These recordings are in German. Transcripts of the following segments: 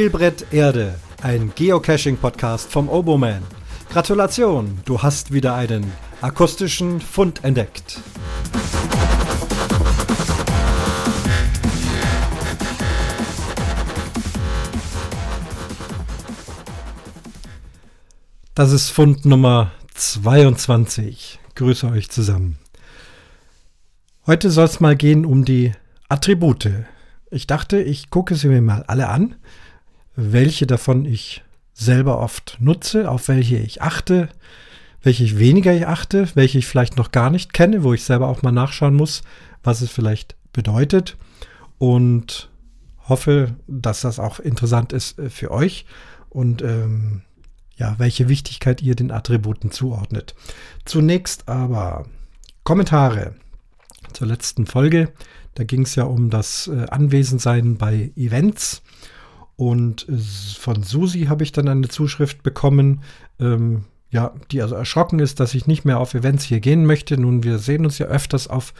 Spielbrett Erde, ein Geocaching-Podcast vom Oboman. Gratulation, du hast wieder einen akustischen Fund entdeckt. Das ist Fund Nummer 22. Grüße euch zusammen. Heute soll es mal gehen um die Attribute. Ich dachte, ich gucke sie mir mal alle an, welche davon ich selber oft nutze, auf welche ich achte, welche ich weniger ich achte, welche ich vielleicht noch gar nicht kenne, wo ich selber auch mal nachschauen muss, was es vielleicht bedeutet und hoffe, dass das auch interessant ist äh, für euch und ähm, ja, welche Wichtigkeit ihr den Attributen zuordnet. Zunächst aber Kommentare zur letzten Folge. Da ging es ja um das äh, Anwesensein bei Events. Und äh, von Susi habe ich dann eine Zuschrift bekommen, ähm, ja, die also erschrocken ist, dass ich nicht mehr auf Events hier gehen möchte. Nun, wir sehen uns ja öfters auf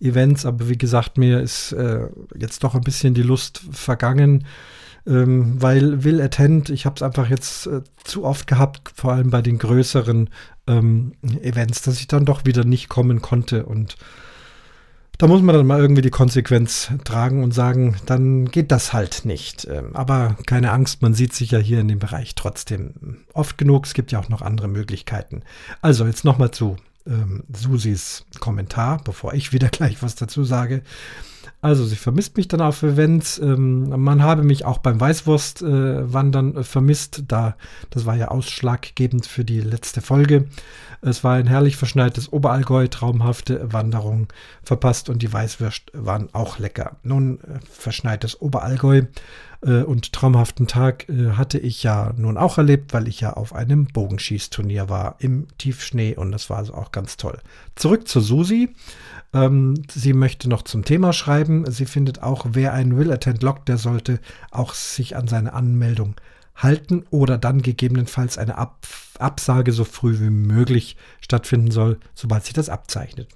Events, aber wie gesagt, mir ist äh, jetzt doch ein bisschen die Lust vergangen, ähm, weil Will Attend, ich habe es einfach jetzt äh, zu oft gehabt, vor allem bei den größeren ähm, Events, dass ich dann doch wieder nicht kommen konnte. Und da muss man dann mal irgendwie die Konsequenz tragen und sagen, dann geht das halt nicht. Ähm, aber keine Angst, man sieht sich ja hier in dem Bereich trotzdem oft genug. Es gibt ja auch noch andere Möglichkeiten. Also jetzt nochmal zu ähm, Susis Kommentar, bevor ich wieder gleich was dazu sage. Also sie vermisst mich dann auf Events. Ähm, man habe mich auch beim Weißwurst-Wandern äh, vermisst. Da, das war ja ausschlaggebend für die letzte Folge. Es war ein herrlich verschneites Oberallgäu, traumhafte Wanderung verpasst und die Weißwürst waren auch lecker. Nun, äh, verschneites Oberallgäu äh, und traumhaften Tag äh, hatte ich ja nun auch erlebt, weil ich ja auf einem Bogenschießturnier war im Tiefschnee und das war also auch ganz toll. Zurück zu Susi. Ähm, sie möchte noch zum Thema schreiben. Sie findet auch, wer einen Will Attend lockt, der sollte auch sich an seine Anmeldung halten oder dann gegebenenfalls eine Ab Absage so früh wie möglich stattfinden soll, sobald sich das abzeichnet.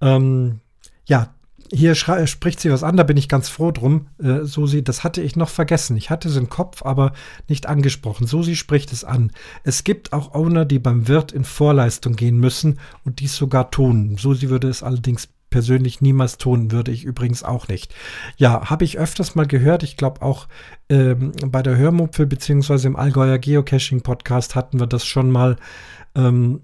Ähm, ja, hier spricht sie was an, da bin ich ganz froh drum. Äh, Susi, das hatte ich noch vergessen. Ich hatte es im Kopf, aber nicht angesprochen. Susi spricht es an. Es gibt auch Owner, die beim Wirt in Vorleistung gehen müssen und dies sogar tun. Susi würde es allerdings persönlich niemals tun, würde ich übrigens auch nicht. Ja, habe ich öfters mal gehört. Ich glaube auch ähm, bei der Hörmupfel beziehungsweise im Allgäuer Geocaching Podcast hatten wir das schon mal. Ähm,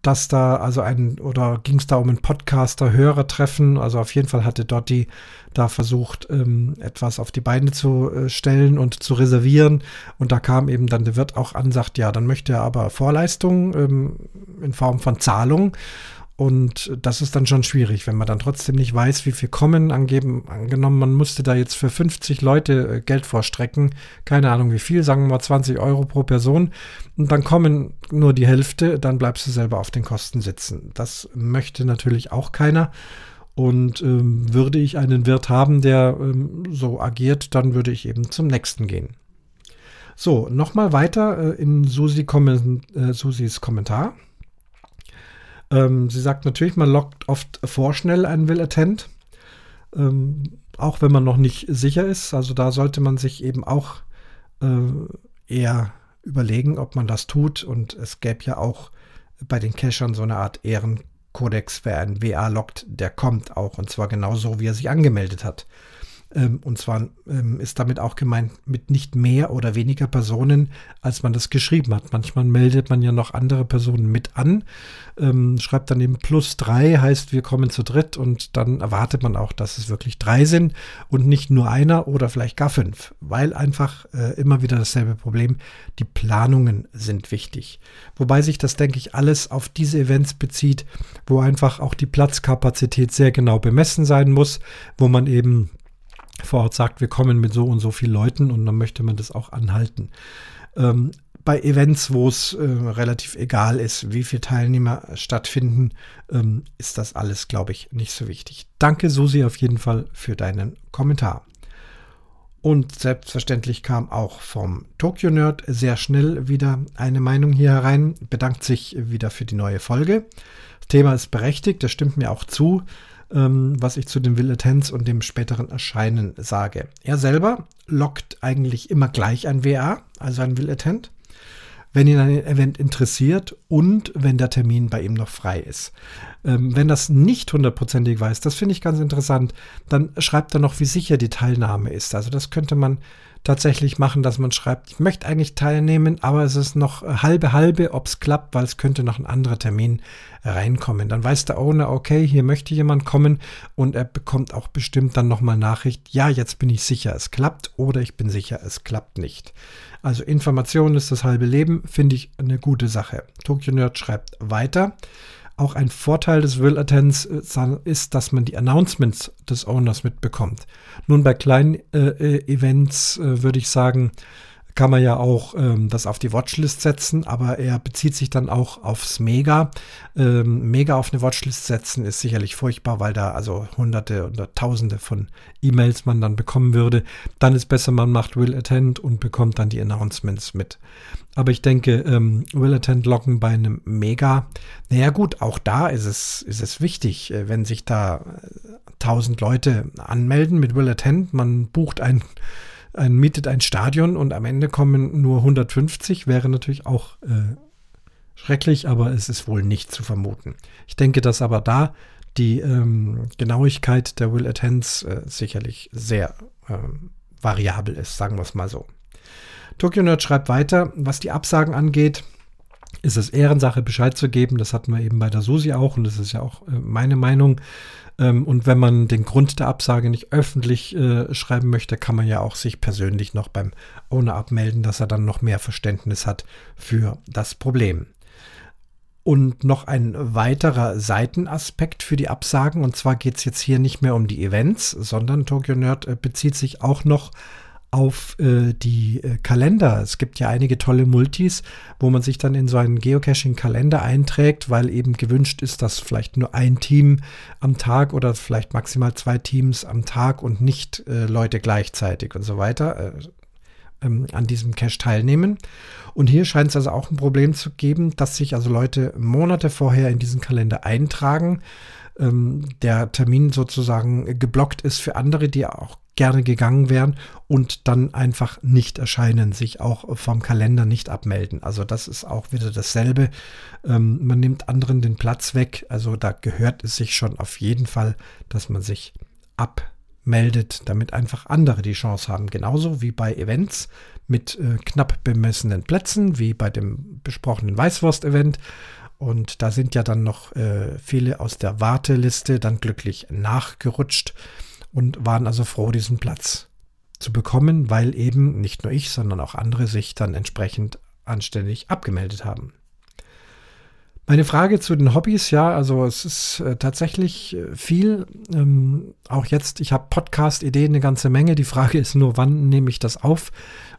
dass da also ein oder ging es da um ein Podcaster-Hörertreffen. Also auf jeden Fall hatte Dotti da versucht, ähm, etwas auf die Beine zu äh, stellen und zu reservieren. Und da kam eben dann der Wirt auch an, sagt, ja, dann möchte er aber Vorleistung ähm, in Form von Zahlung. Und das ist dann schon schwierig, wenn man dann trotzdem nicht weiß, wie viel kommen. Angeben, angenommen, man musste da jetzt für 50 Leute äh, Geld vorstrecken. Keine Ahnung wie viel, sagen wir mal 20 Euro pro Person. Und dann kommen nur die Hälfte, dann bleibst du selber auf den Kosten sitzen. Das möchte natürlich auch keiner. Und ähm, würde ich einen Wirt haben, der ähm, so agiert, dann würde ich eben zum nächsten gehen. So, nochmal weiter äh, in Susi Kommen, äh, Susis Kommentar. Ähm, sie sagt natürlich, man lockt oft vorschnell einen Will Attend, ähm, auch wenn man noch nicht sicher ist. Also da sollte man sich eben auch äh, eher überlegen, ob man das tut. Und es gäbe ja auch bei den Cachern so eine Art Ehrenkodex, wer einen WA lockt, der kommt auch. Und zwar genauso, wie er sich angemeldet hat. Ähm, und zwar ähm, ist damit auch gemeint mit nicht mehr oder weniger Personen, als man das geschrieben hat. Manchmal meldet man ja noch andere Personen mit an, ähm, schreibt dann eben plus drei, heißt wir kommen zu dritt und dann erwartet man auch, dass es wirklich drei sind und nicht nur einer oder vielleicht gar fünf, weil einfach äh, immer wieder dasselbe Problem, die Planungen sind wichtig. Wobei sich das, denke ich, alles auf diese Events bezieht, wo einfach auch die Platzkapazität sehr genau bemessen sein muss, wo man eben vor Ort sagt, wir kommen mit so und so vielen Leuten und dann möchte man das auch anhalten. Ähm, bei Events, wo es äh, relativ egal ist, wie viele Teilnehmer stattfinden, ähm, ist das alles, glaube ich, nicht so wichtig. Danke, Susi, auf jeden Fall für deinen Kommentar. Und selbstverständlich kam auch vom Tokyo Nerd sehr schnell wieder eine Meinung hier herein, bedankt sich wieder für die neue Folge. Das Thema ist berechtigt, das stimmt mir auch zu. Ähm, was ich zu den Will Attends und dem späteren Erscheinen sage. Er selber lockt eigentlich immer gleich ein WA, also ein Will Attend wenn ihn ein Event interessiert und wenn der Termin bei ihm noch frei ist. Ähm, wenn das nicht hundertprozentig weiß, das finde ich ganz interessant, dann schreibt er noch, wie sicher die Teilnahme ist. Also das könnte man tatsächlich machen, dass man schreibt, ich möchte eigentlich teilnehmen, aber es ist noch halbe halbe, ob es klappt, weil es könnte noch ein anderer Termin reinkommen. Dann weiß der Owner, okay, hier möchte jemand kommen und er bekommt auch bestimmt dann nochmal Nachricht, ja, jetzt bin ich sicher, es klappt oder ich bin sicher, es klappt nicht. Also Information ist das halbe Leben, finde ich eine gute Sache. Tokyo Nerd schreibt weiter. Auch ein Vorteil des Will Attends äh, ist, dass man die Announcements des Owners mitbekommt. Nun bei kleinen äh, äh, Events äh, würde ich sagen, kann man ja auch ähm, das auf die Watchlist setzen, aber er bezieht sich dann auch aufs Mega. Ähm, Mega auf eine Watchlist setzen ist sicherlich furchtbar, weil da also hunderte oder tausende von E-Mails man dann bekommen würde. Dann ist besser, man macht Will Attend und bekommt dann die Announcements mit. Aber ich denke, ähm, Will Attend locken bei einem Mega. Naja gut, auch da ist es, ist es wichtig, äh, wenn sich da 1000 äh, Leute anmelden mit Will Attend, man bucht ein ein, mietet ein Stadion und am Ende kommen nur 150, wäre natürlich auch äh, schrecklich, aber es ist wohl nicht zu vermuten. Ich denke, dass aber da die ähm, Genauigkeit der Will Attends äh, sicherlich sehr ähm, variabel ist, sagen wir es mal so. Tokyo Nerd schreibt weiter, was die Absagen angeht, ist es Ehrensache, Bescheid zu geben. Das hatten wir eben bei der Susi auch und das ist ja auch äh, meine Meinung. Ähm, und wenn man den Grund der Absage nicht öffentlich äh, schreiben möchte, kann man ja auch sich persönlich noch beim Owner abmelden, dass er dann noch mehr Verständnis hat für das Problem. Und noch ein weiterer Seitenaspekt für die Absagen, und zwar geht es jetzt hier nicht mehr um die Events, sondern Tokyo Nerd äh, bezieht sich auch noch auf äh, die äh, Kalender. Es gibt ja einige tolle Multis, wo man sich dann in so einen Geocaching-Kalender einträgt, weil eben gewünscht ist, dass vielleicht nur ein Team am Tag oder vielleicht maximal zwei Teams am Tag und nicht äh, Leute gleichzeitig und so weiter äh, ähm, an diesem Cache teilnehmen. Und hier scheint es also auch ein Problem zu geben, dass sich also Leute Monate vorher in diesen Kalender eintragen ähm, der Termin sozusagen geblockt ist für andere, die auch gerne gegangen wären und dann einfach nicht erscheinen, sich auch vom Kalender nicht abmelden. Also das ist auch wieder dasselbe. Ähm, man nimmt anderen den Platz weg. Also da gehört es sich schon auf jeden Fall, dass man sich abmeldet, damit einfach andere die Chance haben. Genauso wie bei Events mit äh, knapp bemessenen Plätzen, wie bei dem besprochenen Weißwurst-Event. Und da sind ja dann noch äh, viele aus der Warteliste dann glücklich nachgerutscht und waren also froh, diesen Platz zu bekommen, weil eben nicht nur ich, sondern auch andere sich dann entsprechend anständig abgemeldet haben. Meine Frage zu den Hobbys, ja, also es ist äh, tatsächlich äh, viel. Ähm, auch jetzt, ich habe Podcast-Ideen eine ganze Menge. Die Frage ist nur, wann nehme ich das auf?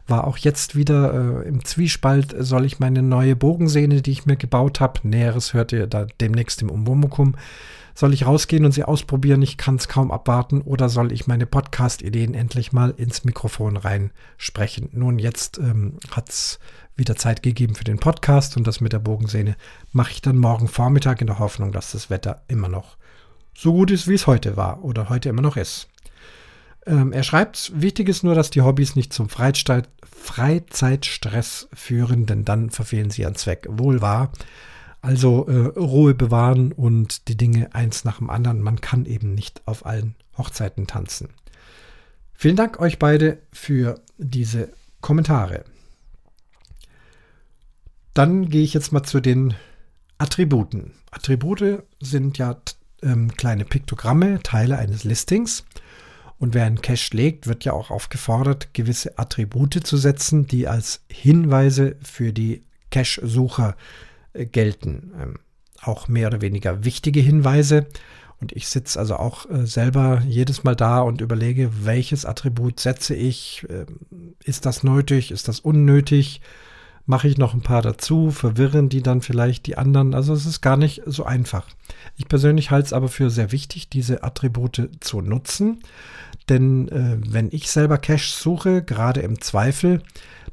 War auch jetzt wieder äh, im Zwiespalt, soll ich meine neue Bogensehne, die ich mir gebaut habe, Näheres hört ihr da demnächst im Umwomukum, soll ich rausgehen und sie ausprobieren? Ich kann es kaum abwarten. Oder soll ich meine Podcast-Ideen endlich mal ins Mikrofon reinsprechen? Nun, jetzt ähm, hat es wieder Zeit gegeben für den Podcast und das mit der Bogensehne mache ich dann morgen Vormittag in der Hoffnung, dass das Wetter immer noch so gut ist, wie es heute war oder heute immer noch ist. Ähm, er schreibt, wichtig ist nur, dass die Hobbys nicht zum Freizeit, Freizeitstress führen, denn dann verfehlen sie ihren Zweck. Wohl wahr. Also äh, Ruhe bewahren und die Dinge eins nach dem anderen. Man kann eben nicht auf allen Hochzeiten tanzen. Vielen Dank euch beide für diese Kommentare. Dann gehe ich jetzt mal zu den Attributen. Attribute sind ja ähm, kleine Piktogramme, Teile eines Listings. Und wer einen Cache legt, wird ja auch aufgefordert, gewisse Attribute zu setzen, die als Hinweise für die Cache-Sucher gelten. Ähm, auch mehr oder weniger wichtige Hinweise. Und ich sitze also auch äh, selber jedes Mal da und überlege, welches Attribut setze ich? Ähm, ist das nötig? Ist das unnötig? Mache ich noch ein paar dazu? Verwirren die dann vielleicht die anderen? Also es ist gar nicht so einfach. Ich persönlich halte es aber für sehr wichtig, diese Attribute zu nutzen. Denn äh, wenn ich selber Cache suche, gerade im Zweifel,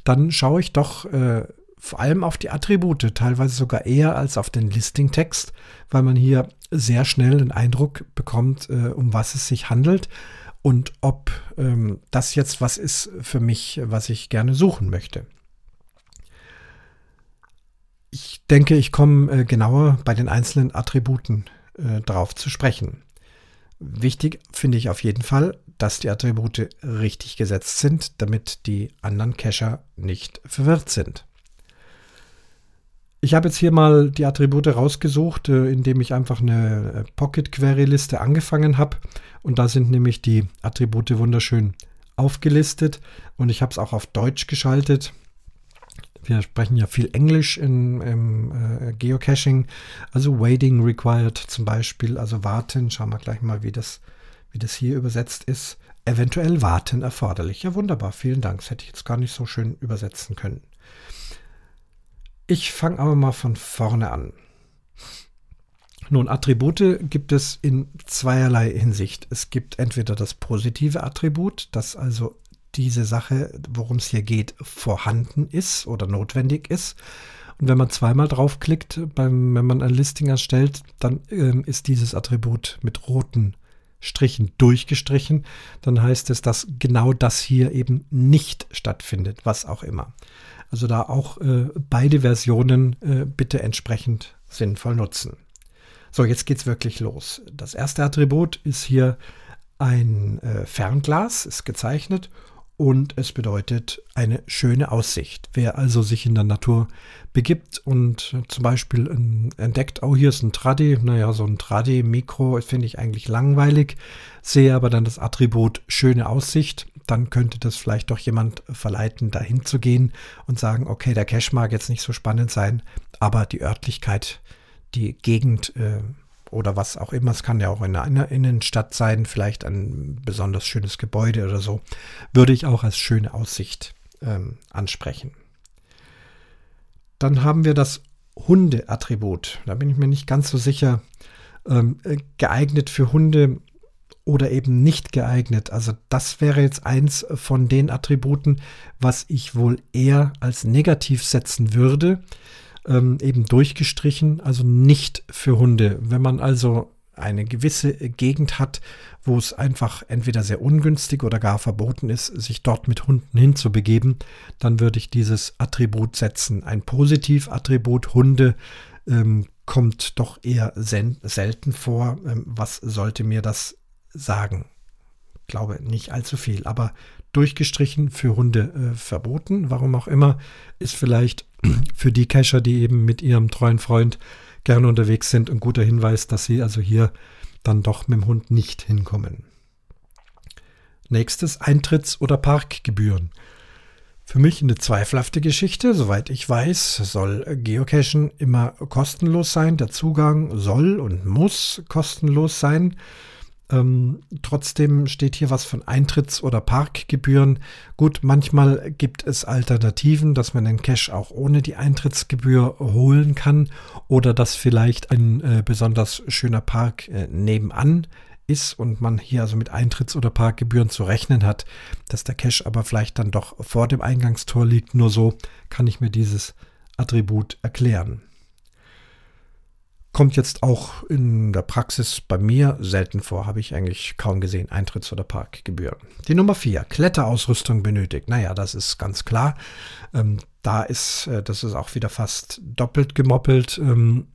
dann schaue ich doch äh, vor allem auf die Attribute, teilweise sogar eher als auf den Listing-Text, weil man hier sehr schnell einen Eindruck bekommt, äh, um was es sich handelt und ob ähm, das jetzt was ist für mich, was ich gerne suchen möchte. Ich denke, ich komme äh, genauer bei den einzelnen Attributen äh, drauf zu sprechen. Wichtig finde ich auf jeden Fall, dass die Attribute richtig gesetzt sind, damit die anderen Cacher nicht verwirrt sind. Ich habe jetzt hier mal die Attribute rausgesucht, äh, indem ich einfach eine äh, Pocket Query Liste angefangen habe. Und da sind nämlich die Attribute wunderschön aufgelistet. Und ich habe es auch auf Deutsch geschaltet. Wir sprechen ja viel Englisch in, im äh, Geocaching. Also Waiting required zum Beispiel, also warten. Schauen wir gleich mal, wie das, wie das hier übersetzt ist. Eventuell warten erforderlich. Ja, wunderbar. Vielen Dank. Das hätte ich jetzt gar nicht so schön übersetzen können. Ich fange aber mal von vorne an. Nun, Attribute gibt es in zweierlei Hinsicht. Es gibt entweder das positive Attribut, das also diese Sache, worum es hier geht, vorhanden ist oder notwendig ist. Und wenn man zweimal draufklickt, beim, wenn man ein Listing erstellt, dann ähm, ist dieses Attribut mit roten Strichen durchgestrichen. Dann heißt es, dass genau das hier eben nicht stattfindet, was auch immer. Also da auch äh, beide Versionen äh, bitte entsprechend sinnvoll nutzen. So, jetzt geht's wirklich los. Das erste Attribut ist hier ein äh, Fernglas, ist gezeichnet und es bedeutet eine schöne Aussicht. Wer also sich in der Natur begibt und zum Beispiel entdeckt, oh, hier ist ein Tradi, naja, so ein Tradi-Mikro finde ich eigentlich langweilig, sehe aber dann das Attribut schöne Aussicht, dann könnte das vielleicht doch jemand verleiten, dahin zu gehen und sagen, okay, der Cache mag jetzt nicht so spannend sein, aber die Örtlichkeit, die Gegend äh, oder was auch immer. Es kann ja auch in einer Innenstadt sein, vielleicht ein besonders schönes Gebäude oder so, würde ich auch als schöne Aussicht ähm, ansprechen. Dann haben wir das Hunde-Attribut. Da bin ich mir nicht ganz so sicher, ähm, äh, geeignet für Hunde oder eben nicht geeignet. Also das wäre jetzt eins von den Attributen, was ich wohl eher als negativ setzen würde ähm, eben durchgestrichen, also nicht für Hunde. Wenn man also eine gewisse Gegend hat, wo es einfach entweder sehr ungünstig oder gar verboten ist, sich dort mit Hunden hinzubegeben, dann würde ich dieses Attribut setzen. Ein Positivattribut Hunde ähm, kommt doch eher selten vor. Ähm, was sollte mir das sagen? Ich glaube nicht allzu viel, aber durchgestrichen für Hunde äh, verboten, warum auch immer, ist vielleicht für die Cacher, die eben mit ihrem treuen Freund gerne unterwegs sind, ein guter Hinweis, dass sie also hier dann doch mit dem Hund nicht hinkommen. Nächstes Eintritts- oder Parkgebühren. Für mich eine zweifelhafte Geschichte. Soweit ich weiß, soll Geocachen immer kostenlos sein. Der Zugang soll und muss kostenlos sein. Ähm, trotzdem steht hier was von Eintritts- oder Parkgebühren. Gut, manchmal gibt es Alternativen, dass man den Cache auch ohne die Eintrittsgebühr holen kann oder dass vielleicht ein äh, besonders schöner Park äh, nebenan ist und man hier also mit Eintritts- oder Parkgebühren zu rechnen hat, dass der Cache aber vielleicht dann doch vor dem Eingangstor liegt. Nur so kann ich mir dieses Attribut erklären. Kommt jetzt auch in der Praxis bei mir selten vor, habe ich eigentlich kaum gesehen, Eintritts- oder Parkgebühren. Die Nummer vier, Kletterausrüstung benötigt. Naja, das ist ganz klar. Ähm, da ist, äh, das ist auch wieder fast doppelt gemoppelt. Ähm,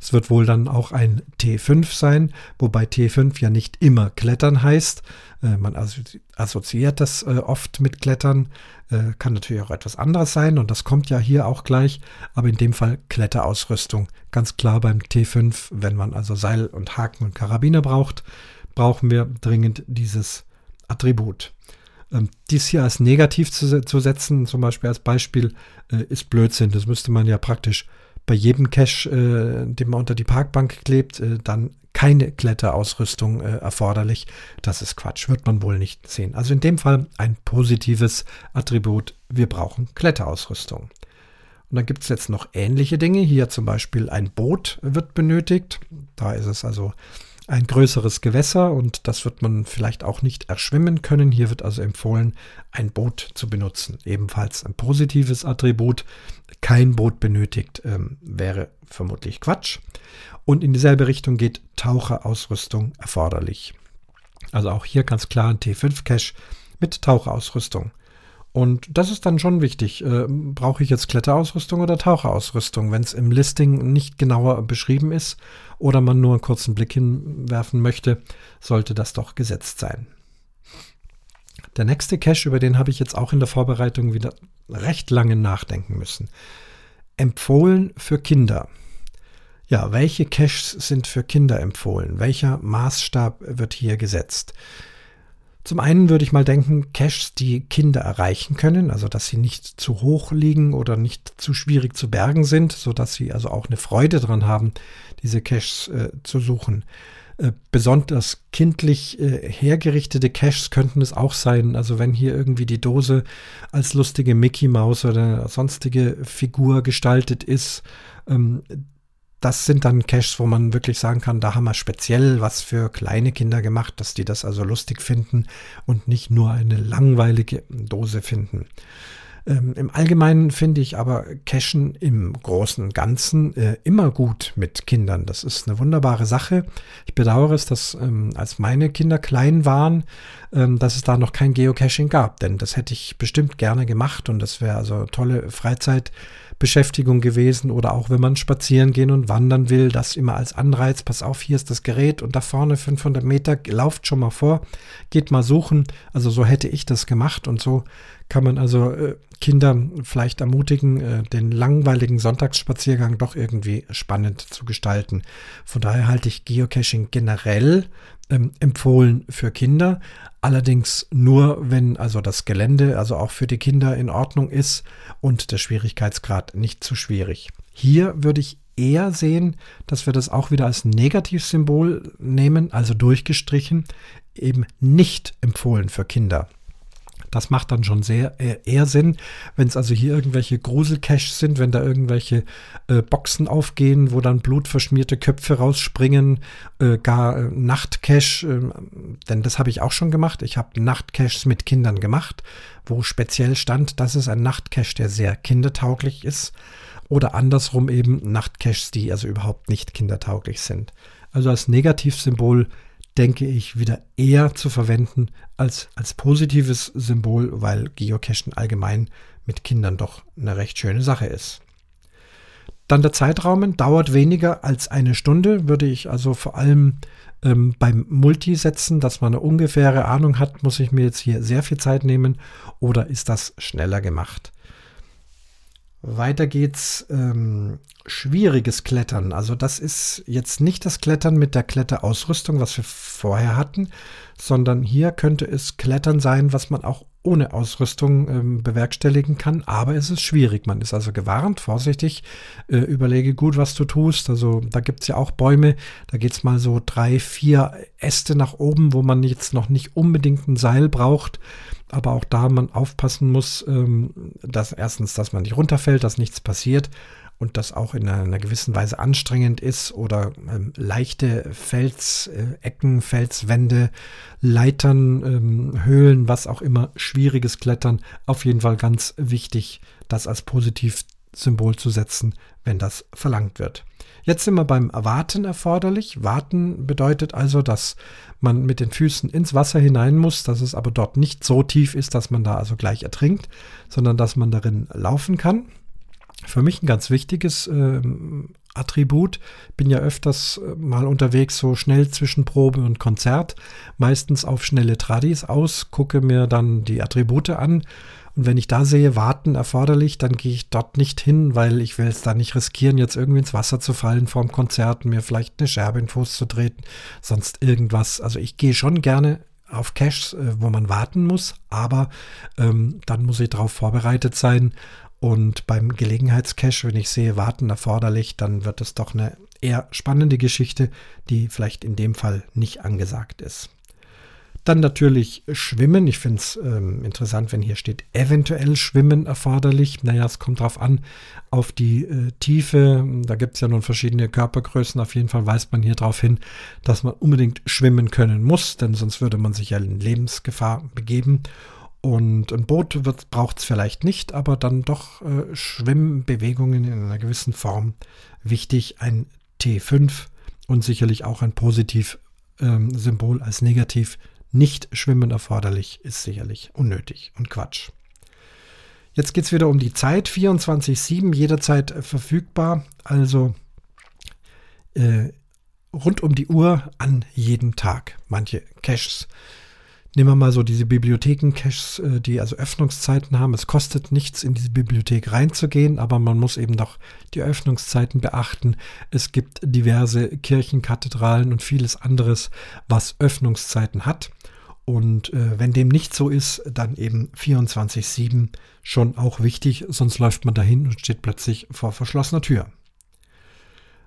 es wird wohl dann auch ein T5 sein, wobei T5 ja nicht immer Klettern heißt. Äh, man assoziiert das äh, oft mit Klettern. Äh, kann natürlich auch etwas anderes sein und das kommt ja hier auch gleich. Aber in dem Fall Kletterausrüstung. Ganz klar beim T5, wenn man also Seil und Haken und Karabiner braucht, brauchen wir dringend dieses Attribut. Ähm, dies hier als negativ zu, setzen, zum Beispiel als Beispiel, ist Blödsinn. Das müsste man ja praktisch bei jedem Cache, den man unter die Parkbank klebt, äh, dann keine Kletterausrüstung äh, erforderlich. Das ist Quatsch, wird man wohl nicht sehen. Also in dem Fall ein positives Attribut. Wir brauchen Kletterausrüstung. Und dann gibt es jetzt noch ähnliche Dinge. Hier zum Beispiel ein Boot wird benötigt. Da ist es also ein größeres Gewässer und das wird man vielleicht auch nicht erschwimmen können. Hier wird also empfohlen, ein Boot zu benutzen. Ebenfalls ein positives Attribut. Kein Boot benötigt ähm, wäre vermutlich Quatsch. Und in dieselbe Richtung geht Taucherausrüstung erforderlich. Also auch hier ganz klar ein T5-Cache mit Taucherausrüstung. Und das ist dann schon wichtig. Äh, brauche ich jetzt Kletterausrüstung oder Taucherausrüstung, wenn es im Listing nicht genauer beschrieben ist oder man nur einen kurzen Blick hinwerfen möchte, sollte das doch gesetzt sein. Der nächste Cache, über den habe ich jetzt auch in der Vorbereitung wieder recht lange nachdenken müssen. Empfohlen für Kinder. Ja, welche Caches sind für Kinder empfohlen? Welcher Maßstab wird hier gesetzt? Zum einen würde ich mal denken, Caches, die Kinder erreichen können, also dass sie nicht zu hoch liegen oder nicht zu schwierig zu bergen sind, sodass sie also auch eine Freude daran haben, diese Caches äh, zu suchen. Äh, besonders kindlich äh, hergerichtete Caches könnten es auch sein. Also wenn hier irgendwie die Dose als lustige Mickey Maus oder sonstige Figur gestaltet ist, ähm, das sind dann Caches, wo man wirklich sagen kann, da haben wir speziell was für kleine Kinder gemacht, dass die das also lustig finden und nicht nur eine langweilige Dose finden. Ähm, Im Allgemeinen finde ich aber Cashen im Großen und Ganzen äh, immer gut mit Kindern. Das ist eine wunderbare Sache. Ich bedauere es, dass ähm, als meine Kinder klein waren, ähm, dass es da noch kein Geocaching gab, denn das hätte ich bestimmt gerne gemacht und das wäre also tolle Freizeit. Beschäftigung gewesen oder auch wenn man spazieren gehen und wandern will, das immer als Anreiz, pass auf, hier ist das Gerät und da vorne 500 Meter, lauft schon mal vor, geht mal suchen. Also so hätte ich das gemacht und so kann man also äh, Kinder vielleicht ermutigen, äh, den langweiligen Sonntagsspaziergang doch irgendwie spannend zu gestalten. Von daher halte ich Geocaching generell ähm, empfohlen für Kinder. Allerdings nur, wenn also das Gelände, also auch für die Kinder in Ordnung ist und der Schwierigkeitsgrad nicht zu schwierig. Hier würde ich eher sehen, dass wir das auch wieder als Negativsymbol nehmen, also durchgestrichen, eben nicht empfohlen für Kinder. Das macht dann schon sehr äh, eher Sinn, wenn es also hier irgendwelche Gruselcaches sind, wenn da irgendwelche äh, Boxen aufgehen, wo dann blutverschmierte Köpfe rausspringen, äh, gar äh, Nachtcache, äh, denn das habe ich auch schon gemacht. Ich habe Nachtcaches mit Kindern gemacht, wo speziell stand, das ist ein Nachtcache, der sehr kindertauglich ist. Oder andersrum eben Nachtcaches, die also überhaupt nicht kindertauglich sind. Also als Negativsymbol denke ich, wieder eher zu verwenden als als positives Symbol, weil Geocachen allgemein mit Kindern doch eine recht schöne Sache ist. Dann der Zeitraum dauert weniger als eine Stunde, würde ich also vor allem ähm, beim Multi setzen, dass man eine ungefähre Ahnung hat, muss ich mir jetzt hier sehr viel Zeit nehmen oder ist das schneller gemacht? Weiter geht's. Ähm, schwieriges Klettern. Also das ist jetzt nicht das Klettern mit der Kletterausrüstung, was wir vorher hatten, sondern hier könnte es Klettern sein, was man auch ohne Ausrüstung ähm, bewerkstelligen kann. Aber es ist schwierig. Man ist also gewarnt, vorsichtig, äh, überlege gut, was du tust. Also da gibt es ja auch Bäume, da geht es mal so drei, vier Äste nach oben, wo man jetzt noch nicht unbedingt ein Seil braucht aber auch da man aufpassen muss, ähm, dass erstens, dass man nicht runterfällt, dass nichts passiert und das auch in einer, gewissen Weise anstrengend ist oder ähm, leichte Felsecken, äh, Felswände, Leitern, ähm, Höhlen, was auch immer, schwieriges Klettern, auf jeden Fall ganz wichtig, das als Positivsymbol zu setzen, wenn das verlangt wird. Jetzt sind wir beim Warten erforderlich. Warten bedeutet also, dass man mit den Füßen ins Wasser hinein muss, dass es aber dort nicht so tief ist, dass man da also gleich ertrinkt, sondern dass man darin laufen kann. Für mich ein ganz wichtiges äh, Attribut. Bin ja öfters äh, mal unterwegs, so schnell zwischen Probe und Konzert, meistens auf schnelle Tradis aus, gucke mir dann die Attribute an und wenn ich da sehe, warten erforderlich, dann gehe ich dort nicht hin, weil ich will es da nicht riskieren, jetzt irgendwie ins Wasser zu fallen vorm Konzert, mir vielleicht eine Scherbe in den Fuß zu treten, sonst irgendwas. Also ich gehe schon gerne auf Caches, äh, wo man warten muss, aber ähm, dann muss ich darauf vorbereitet sein. Und beim Gelegenheitscache, wenn ich sehe, warten erforderlich, dann wird es doch eine eher spannende Geschichte, die vielleicht in dem Fall nicht angesagt ist. Dann natürlich Schwimmen. Ich finde es ähm, interessant, wenn hier steht, eventuell Schwimmen erforderlich. Naja, es kommt darauf an, auf die äh, Tiefe. Da gibt es ja nun verschiedene Körpergrößen. Auf jeden Fall weist man hier darauf hin, dass man unbedingt schwimmen können muss, denn sonst würde man sich ja in Lebensgefahr begeben. Und ein Boot braucht es vielleicht nicht, aber dann doch äh, Schwimmbewegungen in einer gewissen Form wichtig. Ein T5 und sicherlich auch ein Positiv-Symbol ähm, als Negativ nicht schwimmen erforderlich ist sicherlich unnötig und Quatsch. Jetzt geht es wieder um die Zeit, 24-7, jederzeit verfügbar, also äh, rund um die Uhr an jedem Tag. Manche Caches Nehmen wir mal so diese Bibliotheken-Caches, äh, die also Öffnungszeiten haben. Es kostet nichts, in diese Bibliothek reinzugehen, aber man muss eben doch die Öffnungszeiten beachten. Es gibt diverse Kirchen, Kathedralen und vieles anderes, was Öffnungszeiten hat. Und äh, wenn dem nicht so ist, dann eben 24-7 schon auch wichtig, sonst läuft man dahin und steht plötzlich vor verschlossener Tür.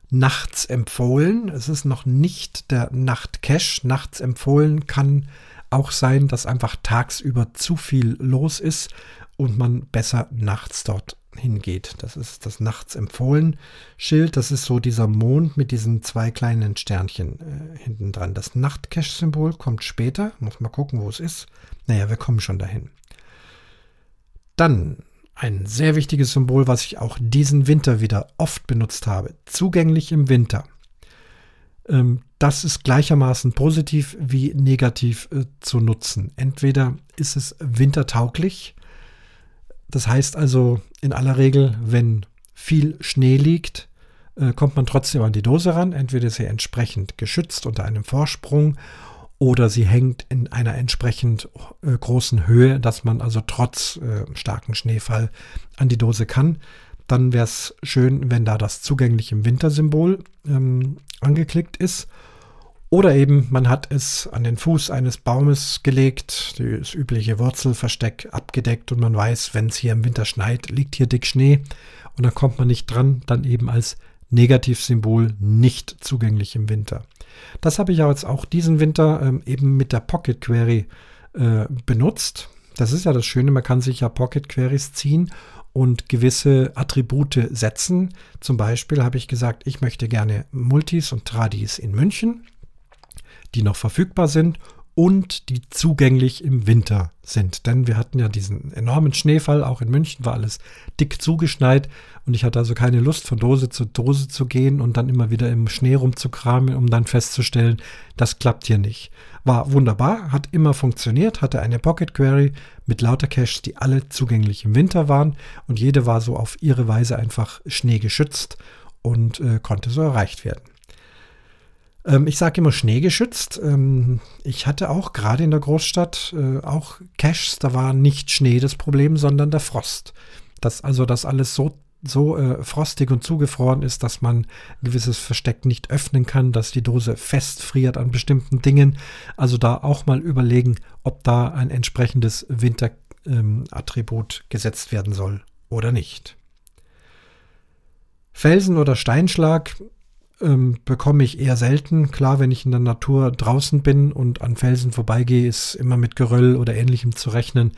Nachts empfohlen, es ist noch nicht der Nachtcache. Nachts empfohlen kann auch sein, dass einfach tagsüber zu viel los ist und man besser nachts dort hingeht. Das ist das nachts empfohlen Schild. Das ist so dieser Mond mit diesen zwei kleinen Sternchen äh, hinten dran. Das Nachtcache-Symbol kommt später. Muss mal gucken, wo es ist. Naja, wir kommen schon dahin. Dann ein sehr wichtiges Symbol, was ich auch diesen Winter wieder oft benutzt habe. Zugänglich im Winter. Ähm, das ist gleichermaßen positiv wie negativ äh, zu nutzen. Entweder ist es wintertauglich, das heißt also in aller Regel, wenn viel Schnee liegt, äh, kommt man trotzdem an die Dose ran. Entweder ist sie entsprechend geschützt unter einem Vorsprung oder sie hängt in einer entsprechend äh, großen Höhe, dass man also trotz äh, starken Schneefall an die Dose kann dann wäre es schön, wenn da das zugängliche im Wintersymbol ähm, angeklickt ist. Oder eben man hat es an den Fuß eines Baumes gelegt, das übliche Wurzelversteck abgedeckt und man weiß, wenn es hier im Winter schneit, liegt hier dick Schnee und dann kommt man nicht dran, dann eben als Negativsymbol nicht zugänglich im Winter. Das habe ich jetzt auch diesen Winter ähm, eben mit der Pocket Query äh, benutzt. Das ist ja das Schöne, man kann sich ja Pocket Queries ziehen und gewisse Attribute setzen. Zum Beispiel habe ich gesagt, ich möchte gerne Multis und Tradis in München, die noch verfügbar sind und die zugänglich im Winter sind. Denn wir hatten ja diesen enormen Schneefall, auch in München war alles dick zugeschneit und ich hatte also keine Lust, von Dose zu Dose zu gehen und dann immer wieder im Schnee rumzukramen, um dann festzustellen, das klappt hier nicht. War wunderbar, hat immer funktioniert, hatte eine Pocket Query mit lauter Caches, die alle zugänglich im Winter waren und jede war so auf ihre Weise einfach schneegeschützt und äh, konnte so erreicht werden. Ähm, ich sage immer schneegeschützt. Ähm, ich hatte auch gerade in der Großstadt äh, auch Caches, da war nicht Schnee das Problem, sondern der Frost. Das, also das alles so so äh, frostig und zugefroren ist, dass man ein gewisses Versteck nicht öffnen kann, dass die Dose festfriert an bestimmten Dingen. Also da auch mal überlegen, ob da ein entsprechendes Winterattribut ähm, gesetzt werden soll oder nicht. Felsen oder Steinschlag ähm, bekomme ich eher selten. Klar, wenn ich in der Natur draußen bin und an Felsen vorbeigehe, ist immer mit Geröll oder ähnlichem zu rechnen.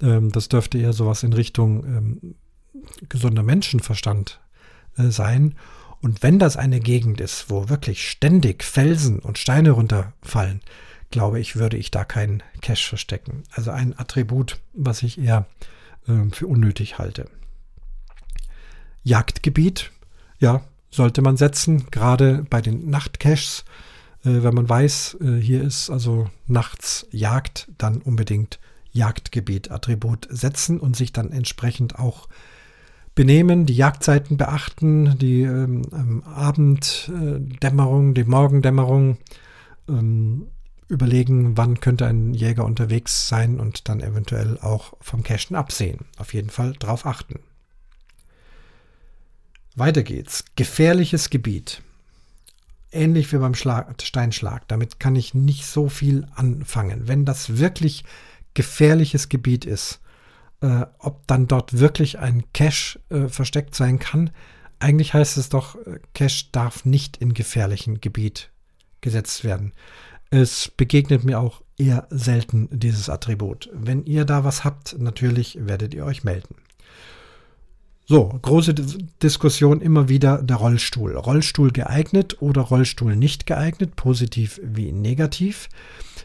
Ähm, das dürfte eher sowas in Richtung ähm, gesunder Menschenverstand äh, sein. Und wenn das eine Gegend ist, wo wirklich ständig Felsen und Steine runterfallen, glaube ich, würde ich da keinen Cache verstecken. Also ein Attribut, was ich eher äh, für unnötig halte. Jagdgebiet, ja, sollte man setzen, gerade bei den Nachtcaches. Äh, wenn man weiß, äh, hier ist also nachts Jagd, dann unbedingt Jagdgebiet Attribut setzen und sich dann entsprechend auch benehmen, die Jagdzeiten beachten, die ähm, ähm, Abenddämmerung, die Morgendämmerung, ähm, überlegen, wann könnte ein Jäger unterwegs sein und dann eventuell auch vom Cachen absehen. Auf jeden Fall darauf achten. Weiter geht's. Gefährliches Gebiet. Ähnlich wie beim Schlag, Steinschlag. Damit kann ich nicht so viel anfangen. Wenn das wirklich gefährliches Gebiet ist, äh, ob dann dort wirklich ein Cache äh, versteckt sein kann. Eigentlich heißt es doch, äh, Cache darf nicht in gefährlichen Gebiet gesetzt werden. Es begegnet mir auch eher selten, dieses Attribut. Wenn ihr da was habt, natürlich werdet ihr euch melden. So, große Diskussion immer wieder der Rollstuhl. Rollstuhl geeignet oder Rollstuhl nicht geeignet, positiv wie negativ.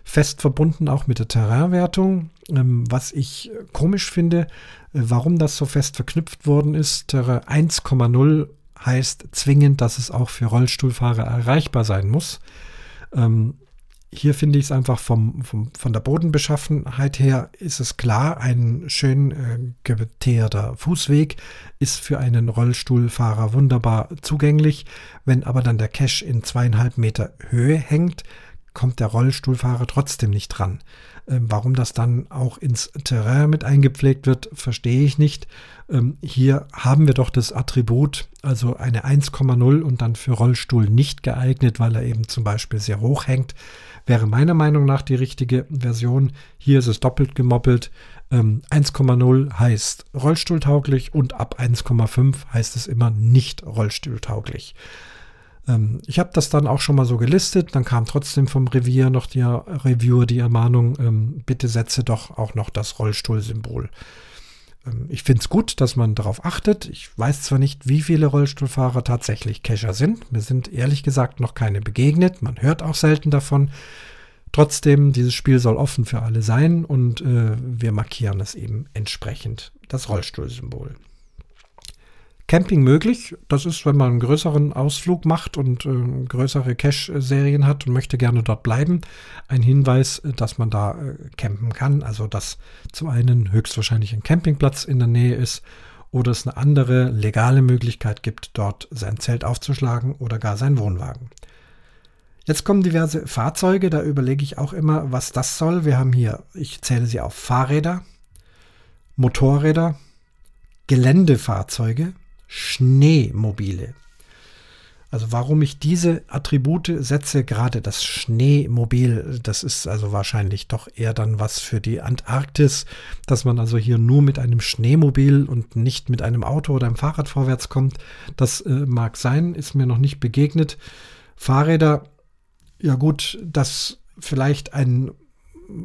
Fest verbunden auch mit der Terrainwertung. Ähm, was ich komisch finde, äh, warum das so fest verknüpft worden ist. Terrain 1,0 heißt zwingend, dass es auch für Rollstuhlfahrer erreichbar sein muss. Ähm, hier finde ich es einfach vom, vom, von der Bodenbeschaffenheit her ist es klar, ein schön äh, geteerter Fußweg ist für einen Rollstuhlfahrer wunderbar zugänglich. Wenn aber dann der Cache in zweieinhalb Meter Höhe hängt, kommt der Rollstuhlfahrer trotzdem nicht dran. Ähm, warum das dann auch ins Terrain mit eingepflegt wird, verstehe ich nicht. Ähm, hier haben wir doch das Attribut, also eine 1,0 und dann für Rollstuhl nicht geeignet, weil er eben zum Beispiel sehr hoch hängt wäre meiner Meinung nach die richtige Version. Hier ist es doppelt gemoppelt. Ähm, 1,0 heißt rollstuhltauglich und ab 1,5 heißt es immer nicht rollstuhltauglich. Ähm, ich habe das dann auch schon mal so gelistet. Dann kam trotzdem vom Revier noch der Reviewer die Ermahnung, ähm, bitte setze doch auch noch das Rollstuhlsymbol. Ähm, ich finde es gut, dass man darauf achtet. Ich weiß zwar nicht, wie viele Rollstuhlfahrer tatsächlich Cacher sind. Mir sind ehrlich gesagt noch keine begegnet. Man hört auch selten davon. Trotzdem, dieses Spiel soll offen für alle sein und äh, wir markieren es eben entsprechend, das Rollstuhlsymbol. Camping möglich. Das ist, wenn man einen größeren Ausflug macht und äh, größere Cache-Serien hat und möchte gerne dort bleiben, ein Hinweis, äh, dass man da äh, campen kann. Also, dass zum einen höchstwahrscheinlich ein Campingplatz in der Nähe ist oder es eine andere legale Möglichkeit gibt, dort sein Zelt aufzuschlagen oder gar sein Wohnwagen. Jetzt kommen diverse Fahrzeuge, da überlege ich auch immer, was das soll. Wir haben hier, ich zähle sie auf Fahrräder, Motorräder, Geländefahrzeuge, Schneemobile. Also warum ich diese Attribute setze, gerade das Schneemobil, das ist also wahrscheinlich doch eher dann was für die Antarktis, dass man also hier nur mit einem Schneemobil und nicht mit einem Auto oder einem Fahrrad vorwärts kommt. Das äh, mag sein, ist mir noch nicht begegnet. Fahrräder, ja gut, dass vielleicht ein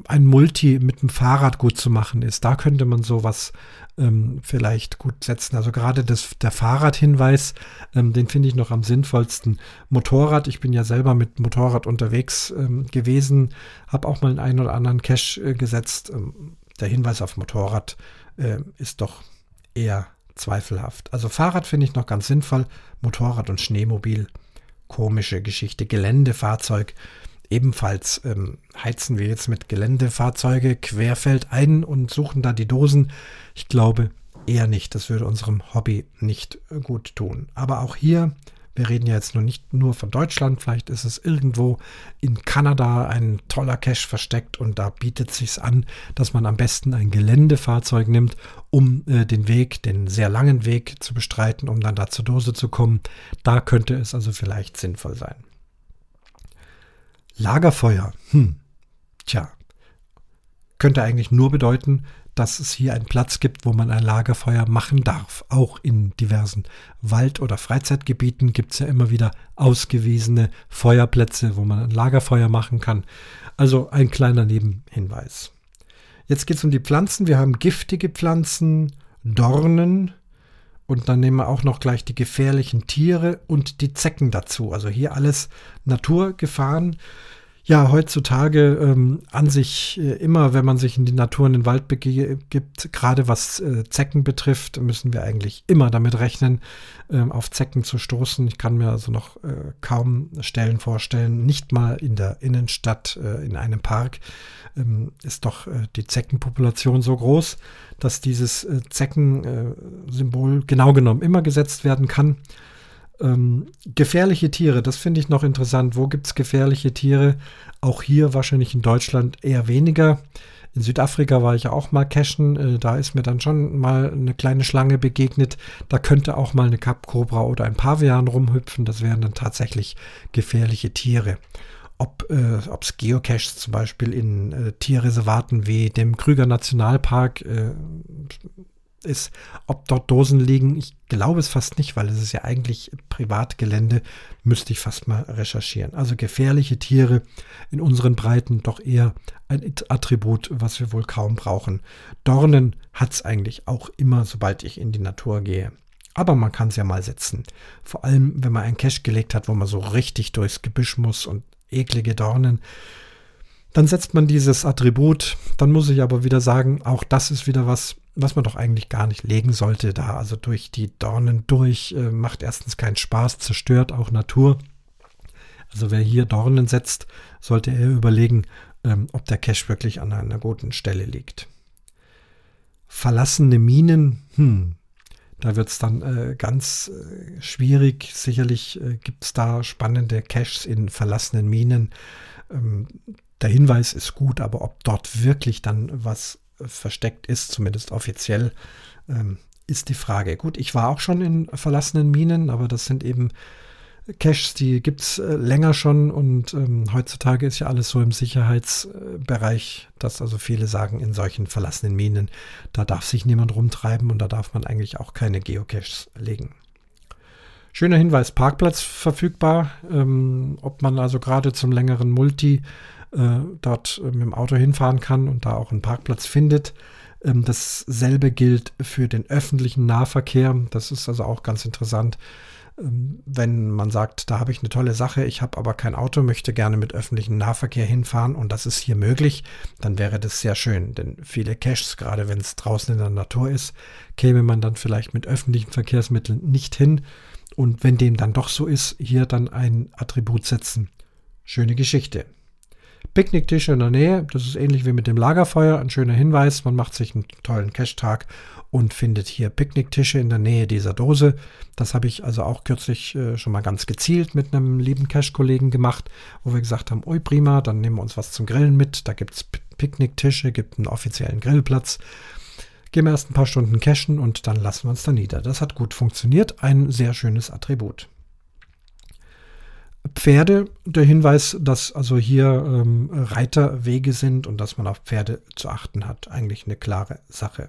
ein Multi mit dem Fahrrad gut zu machen ist. Da könnte man sowas ähm, vielleicht gut setzen. Also gerade das, der Fahrradhinweis, ähm, den finde ich noch am sinnvollsten. Motorrad, ich bin ja selber mit Motorrad unterwegs ähm, gewesen, habe auch mal einen, einen oder anderen Cache äh, gesetzt. Ähm, der Hinweis auf Motorrad äh, ist doch eher zweifelhaft. Also Fahrrad finde ich noch ganz sinnvoll. Motorrad und Schneemobil, komische Geschichte. Geländefahrzeug Ebenfalls ähm, heizen wir jetzt mit Geländefahrzeuge querfeld ein und suchen da die Dosen. Ich glaube eher nicht. Das würde unserem Hobby nicht gut tun. Aber auch hier, wir reden ja jetzt nur nicht nur von Deutschland, vielleicht ist es irgendwo in Kanada ein toller Cache versteckt und da bietet es sich an, dass man am besten ein Geländefahrzeug nimmt, um äh, den Weg, den sehr langen Weg zu bestreiten, um dann da zur Dose zu kommen. Da könnte es also vielleicht sinnvoll sein. Lagerfeuer. Hm. Tja. Könnte eigentlich nur bedeuten, dass es hier einen Platz gibt, wo man ein Lagerfeuer machen darf. Auch in diversen Wald- oder Freizeitgebieten gibt es ja immer wieder ausgewiesene Feuerplätze, wo man ein Lagerfeuer machen kann. Also ein kleiner Nebenhinweis. Jetzt geht es um die Pflanzen. Wir haben giftige Pflanzen, Dornen und dann nehmen wir auch noch gleich die gefährlichen Tiere und die Zecken dazu. Also hier alles Naturgefahren ja heutzutage ähm, an sich äh, immer, wenn man sich in die Natur, in den Wald begibt, gerade was äh, Zecken betrifft, müssen wir eigentlich immer damit rechnen, ähm, auf Zecken zu stoßen. Ich kann mir also noch äh, kaum Stellen vorstellen, nicht mal in der Innenstadt, äh, in einem Park, ähm, ist doch äh, die Zeckenpopulation so groß, dass dieses äh, Zeckensymbol genau genommen immer gesetzt werden kann. Ähm, gefährliche Tiere, das finde ich noch interessant. Wo gibt es gefährliche Tiere? Auch hier wahrscheinlich in Deutschland eher weniger. In Südafrika war ich ja auch mal cashen. Äh, da ist mir dann schon mal eine kleine Schlange begegnet. Da könnte auch mal eine Kapkobra oder ein Pavian rumhüpfen. Das wären dann tatsächlich gefährliche Tiere. Ob es äh, Geocaches zum Beispiel in äh, Tierreservaten wie dem Krüger Nationalpark äh, ist. Ob dort Dosen liegen, ich glaube es fast nicht, weil es ist ja eigentlich Privatgelände, müsste ich fast mal recherchieren. Also gefährliche Tiere in unseren Breiten doch eher ein Attribut, was wir wohl kaum brauchen. Dornen hat es eigentlich auch immer, sobald ich in die Natur gehe. Aber man kann es ja mal setzen. Vor allem, wenn man einen Cache gelegt hat, wo man so richtig durchs Gebüsch muss und eklige Dornen. Dann setzt man dieses Attribut. Dann muss ich aber wieder sagen, auch das ist wieder was, was man doch eigentlich gar nicht legen sollte. Da also durch die Dornen durch äh, macht erstens keinen Spaß, zerstört auch Natur. Also wer hier Dornen setzt, sollte er überlegen, ähm, ob der Cache wirklich an einer guten Stelle liegt. Verlassene Minen, hm, da wird es dann äh, ganz äh, schwierig. Sicherlich gibt es da spannende Caches in verlassenen Minen. Ähm, der Hinweis ist gut, aber ob dort wirklich dann was versteckt ist, zumindest offiziell, ähm, ist die Frage. Gut, ich war auch schon in verlassenen Minen, aber das sind eben Caches, die gibt es äh, länger schon und ähm, heutzutage ist ja alles so im Sicherheitsbereich, dass also viele sagen, in solchen verlassenen Minen, da darf sich niemand rumtreiben und da darf man eigentlich auch keine Geocaches legen. Schöner Hinweis, Parkplatz verfügbar. Ähm, ob man also gerade zum längeren Multi äh, dort äh, mit dem Auto hinfahren kann und da auch einen Parkplatz findet. Ähm, dasselbe gilt für den öffentlichen Nahverkehr. Das ist also auch ganz interessant. Ähm, wenn man sagt, da habe ich eine tolle Sache, ich habe aber kein Auto, möchte gerne mit öffentlichem Nahverkehr hinfahren und das ist hier möglich, dann wäre das sehr schön. Denn viele Caches, gerade wenn es draußen in der Natur ist, käme man dann vielleicht mit öffentlichen Verkehrsmitteln nicht hin. Und wenn dem dann doch so ist, hier dann ein Attribut setzen. Schöne Geschichte. Picknicktische in der Nähe, das ist ähnlich wie mit dem Lagerfeuer, ein schöner Hinweis. Man macht sich einen tollen Cache-Tag und findet hier Picknicktische in der Nähe dieser Dose. Das habe ich also auch kürzlich äh, schon mal ganz gezielt mit einem lieben Cache-Kollegen gemacht, wo wir gesagt haben, ui prima, dann nehmen wir uns was zum Grillen mit. Da gibt es Picknicktische, gibt einen offiziellen Grillplatz. Gehen wir erst ein paar Stunden cachen und dann lassen wir uns da nieder. Das hat gut funktioniert, ein sehr schönes Attribut. Pferde, der Hinweis, dass also hier ähm, Reiterwege sind und dass man auf Pferde zu achten hat, eigentlich eine klare Sache.